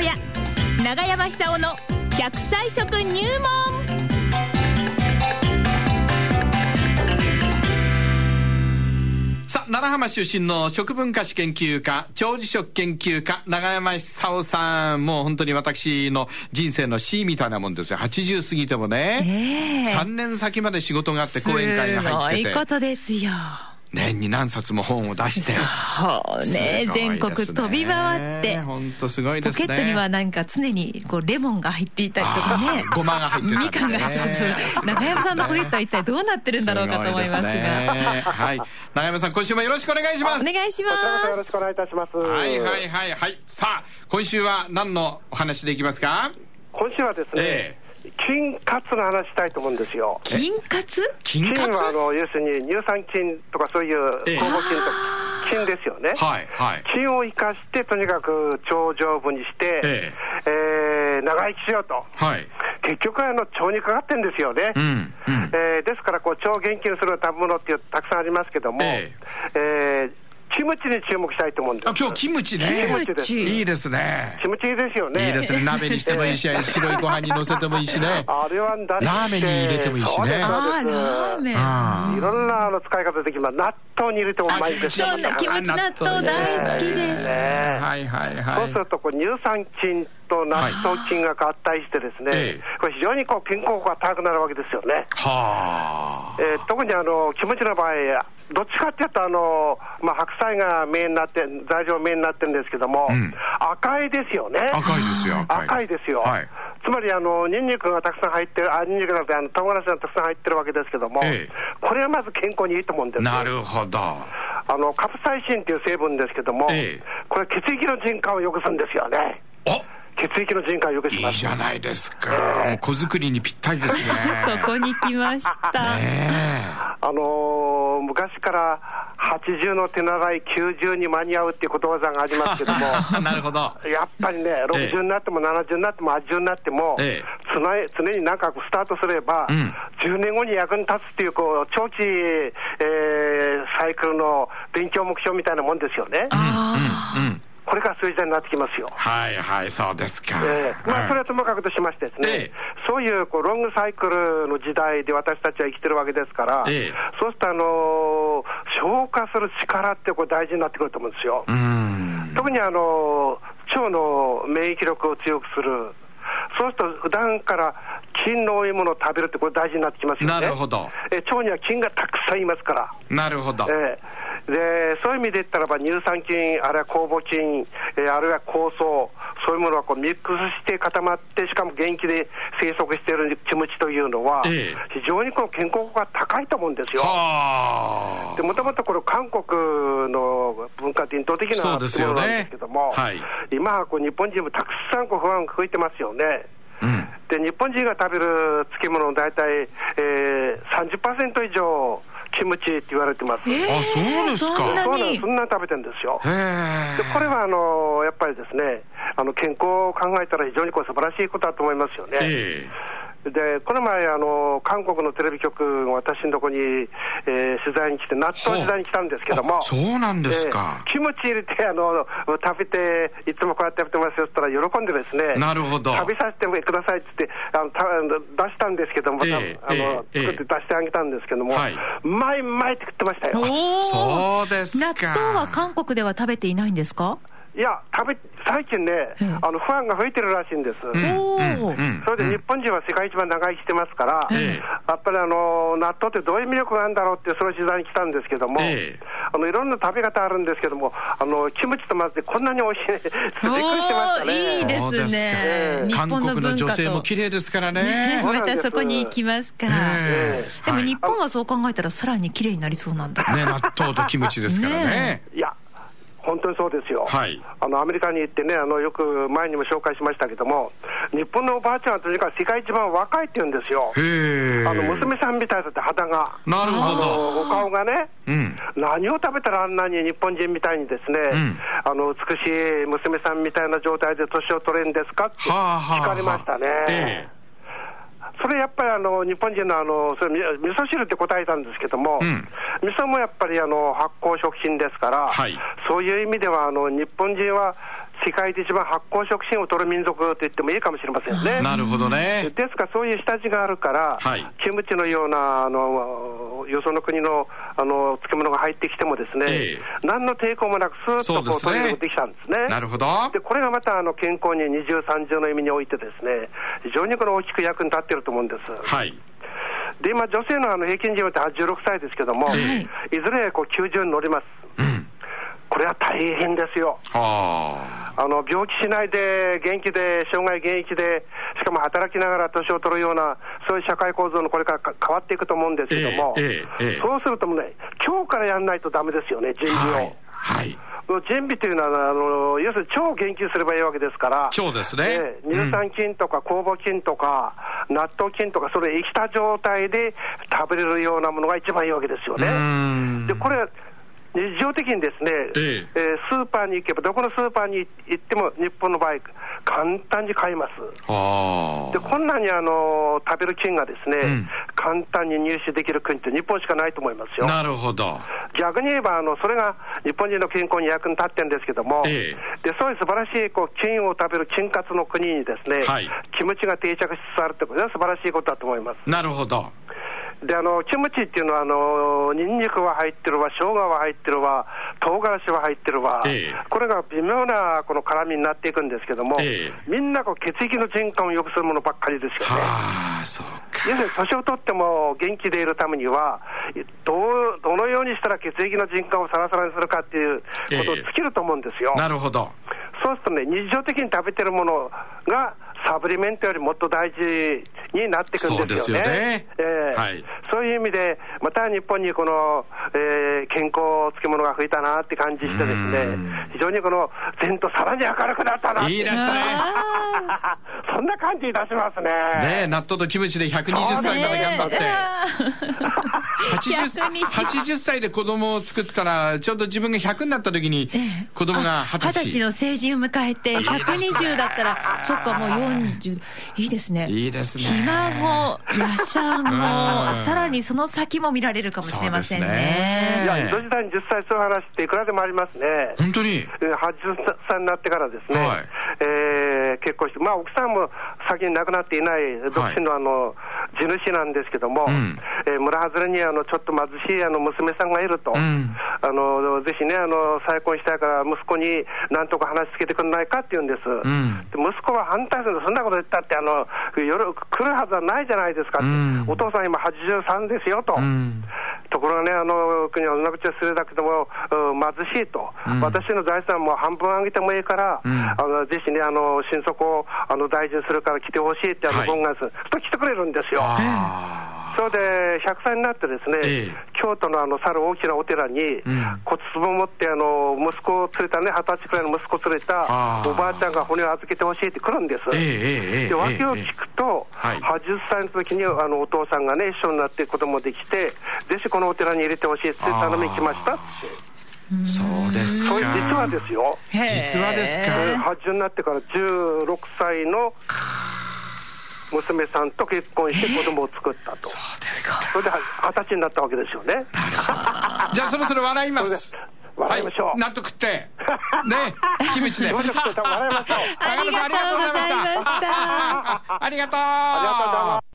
小屋長山久夫の100歳食入門さあ、奈良浜出身の食文化史研究家、長寿食研究家、長山久夫さん。もう本当に私の人生の C みたいなもんですよ。80過ぎてもね。ええ3年先まで仕事があって講演会が入ってて。すごいことですよ年に何冊も本を出して。そうね全国飛び回って本当すごいポですね。ケットにはなんか常にこうレモンが入っていたりとかねごまが入ってたりねみかんがそうそう長山さんのポケットは一体どうなってるんだろうかと思いますがすごいですねはい。長山さん、今週もよろしくお願いします。お願いしこちらこそよろましくお願いいたします。はいはいはいはい。さあ、今週は何のお話でいきますか？今週はですえね、菌活の話したいと思うんですよ。菌活はあの要するに乳酸菌とかそういうええ酵母菌とか菌ですよね。はいはい。菌を生かしてとにかく腸丈夫にして、ええー長生きしようと。はい。結局あの腸にかかってんですよね。うんうんえーですからこう腸を元気にする食べ物っていうたくさんありますけども、ええーキムチに注目したいと思うんです。あ、今日キムチね。キムチですいいですね。キムチいいですよね。いいですね。鍋にしてもいいし、白いご飯に乗せてもいいしね。あれはラーメンに入れてもいいしねあラーメンあいろんなあの使い方できます。納豆に入れてもうまいんですよ。そんなキムチ納豆大好きですねはいはいそうはいす。るとこう乳酸菌と納豆菌が合体してですね、ええこれ非常にこう健康が高くなるわけですよね。はえー特にあのキムチの場合、どっちかっていうとあの、まあ、白菜がメインになって、材料メインになってるんですけども、うん赤いですよね。あ。赤いですよ、赤い。赤いですよ、はい。つまりあのニンニクがたくさん入ってる、あニンニクなんてあの唐辛子がたくさん入ってるわけですけども、ええこれはまず健康にいいと思うんですよなるほど。あのカプサイシンっていう成分ですけども、ええこれ、血液の循環を良くするんですよね、お血液の循環を良くします。いいじゃないですか。もう子作りにぴったりですね。そこに来ました、ねあのー昔から80の手習い、90に間に合うっていうことわざがありますけども。え。なるほど。やっぱりね、60になっても70になっても80になっても、ええ常に常になんかスタートすれば、うん10年後に役に立つっていうこう長期、えーサイクルの勉強目標みたいなもんですよね。あうんうん。これからそういう時代になってきますよ。はいはい、そうですか。ええまあ、それははともかくとしましてですね、ええそういうこうロングサイクルの時代で私たちは生きてるわけですから、ええそうすると、あのー消化する力ってこれ大事になってくると思うんですよ。特にあの腸の免疫力を強くする、そうすると普段から菌の多いものを食べるって、これ大事になってきますよね。なるほどえ腸には菌がたくさんいますから。なるほど。ええでそういう意味で言ったらば、乳酸菌、あるいは酵母菌、えーあるいは酵素、そういうものがこうミックスして固まって、しかも元気で生息しているキムチというのは、ええ非常にこの健康効果が高いと思うんですよ。はでもともとこれ、韓国の文化伝統的なものなんですけども、はい今はこう日本人もたくさんこう不安が吹いてますよね。あ。うん。で日本人が食べる漬物の大体、えー、30%以上、キムチって言われてます。ーえーあそうですかそんなそうなんでにすそんなに食べてるんですよ。でこれはあのやっぱりですね、あの健康を考えたら非常にこう素晴らしいことだと思いますよね。えでこの前あの、韓国のテレビ局が私のところに、えー取材に来て、納豆取材に来たんですけども、あそうなんですか。えーキムチ入れてあの食べて、いつもこうやって食べてますよって言ったら、喜んでですね、なるほど。食べさせてくださいって言ってあのた出したんですけども、ええあのええ作って出してあげたんですけども、はい。うまいうまいって食ってましたよ。おー。そうですか。納豆は韓国では食べていないんですか？いや、食べ最近ね、ええ。あの不安が吹いてるらしいんです。うん。それで日本人は世界一番長生きしてますから、ええ。やっぱりあの納豆ってどういう魅力があるんだろうって、その取材に来たんですけども、ええ。あのいろんな食べ方あるんですけども、あのキムチと混ぜてこんなに美味しいね、びっくりしてましたね。いいですすね韓国の女性も綺麗ですからね。ね。またそこに行きますか。ええ。でもはい日本はそう考えたらさらに綺麗になりそうなんだ。ね、納豆とキムチですからね当にそうですよ、はい。あのアメリカに行ってね、あのよく前にも紹介しましたけども、日本のおばあちゃんはとにかく世界一番若いって言うんですよ。あの娘さんみたいだって肌が、なるほど。あのお顔がね、うん。何を食べたらあんなに日本人みたいにですね、ん。あの美しい娘さんみたいな状態で年を取れるんですかってはあはあ聞かれましたね。えそれやっぱりあの日本人のあのそれみ味噌汁って答えたんですけども、うん。味噌もやっぱりあの発酵食品ですから、はい。そういう意味ではあの日本人は世界で一番発酵食品を取る民族と言ってもいいかもしれませんね。なるほどね。ですから、そういう下地があるから、はいキムチのような、あの、よその国の、あの、漬物が入ってきてもですね、え何の抵抗もなく、スーッとこう取り入れてきたんですね。なるほど。で、これがまた、あの、健康に二重三重の意味においてですね、非常にこの大きく役に立っていると思うんです。はい。で、今、女性のあの平均寿命って86歳ですけども、えいずれこう90に乗ります。うん。これは大変ですよ。はあの病気しないで、元気で、生涯現役で、しかも働きながら年を取るような、そういう社会構造のこれからか変わっていくと思うんですけども、えええそうするともうね、今日からやらないとダメですよね、準あ。備を。はい。はい。準備というのは、あの要するに腸を研究すればいいわけですから、腸ですねええ乳酸菌とか酵母菌とか、納豆菌とか、それ生きた状態で食べれるようなものが一番いいわけですよね。うんで、これ、日常的にですね、ええースーパーに行けば、どこのスーパーに行っても、日本の場合、簡単に買います。はで、こんなにあの食べる菌がですね、うん簡単に入手できる国って日本しかないと思いますよ。なるほど。逆に言えばあの、それが日本人の健康に役に立ってるんですけども、えでそういう素晴らしいこう菌を食べる菌活の国にですね、はいキムチが定着しつつあるってことは素晴らしいことだと思います。なるほど。で、あの、キムチっていうのは、あの、ニンニクは入ってるわ、生姜は入ってるわ、唐辛子は入ってるわ、ええこれが微妙なこの絡みになっていくんですけども、ええみんなこう血液の循環を良くするものばっかりですよね。はあ、そうか。要するに年を取っても元気でいるためには、どうどのようにしたら血液の循環をサラサラにするかっていうことを尽きると思うんですよ。なるほど。そうするとね、日常的に食べてるものが、サプリメントよりもっと大事になってくるんですよね。そうですよねええはいそういう意味で、また日本にこの、えー健康漬物が増えたなって感じしてですうねん、非常にこの前途さらに明るくなったなって。いいですね。そんな感じいたしますね。ねえ、納豆とキムチで120歳まで頑張って。80, 逆に80歳で子供を作ったら、ちょうど自分が100になった時に、子供が20歳。二十歳の成人を迎えて、120だったら、そっか、もう40、いいですね。いいですね。ひ孫、やしゃうんご、さらにその先も見られるかもしれませんそうですね。いや、江戸時代に実際そういう話っていくらでもありますね。本当に？えー80歳になってからですね、はいえー結婚して、まあ、奥さんも先に亡くなっていない独身のあの、地主なんですけども、うん。えー村外れにあのちょっと貧しいあの娘さんがいると、うん。あのぜひねあの、再婚したいから、息子になんとか話つけてくれないかって言うんです、ん。で息子は反対するんですそんなこと言ったってあの夜、来るはずはないじゃないですかお父さん今83ですよと。うんところがね、あの国はそんな口は失礼だけども、うん貧しいと、うん。私の財産も半分あげてもいいから、うん。あのぜひね、あの心底をあの大事にするから来てほしいってあのはい。懇願する、と来てくれるんですよ。あそれで100歳になってですね、ええ。京都のあの去る大きなお寺に、ん。骨壺を持ってあの息子を連れたね、二十歳くらいの息子を連れたおばあちゃんが骨を預けてほしいって来るんです。えで訳を聞くと、はい。80歳の時にあのお父さんがね、一緒になって子供できて、ぜひこのお寺に入れてほしいって頼みに来ましたって、そうですか。実はですよ、実はですか。えー80になってから16歳の娘さんと結婚して子供を作ったと、そうですか。それで二十歳になったわけですよね。じゃあそろそろ笑いま。それで笑いましょうはい、納得って。ね、キムチで。笑いましょう ありがとうございました。ありがとうございましたありがとう。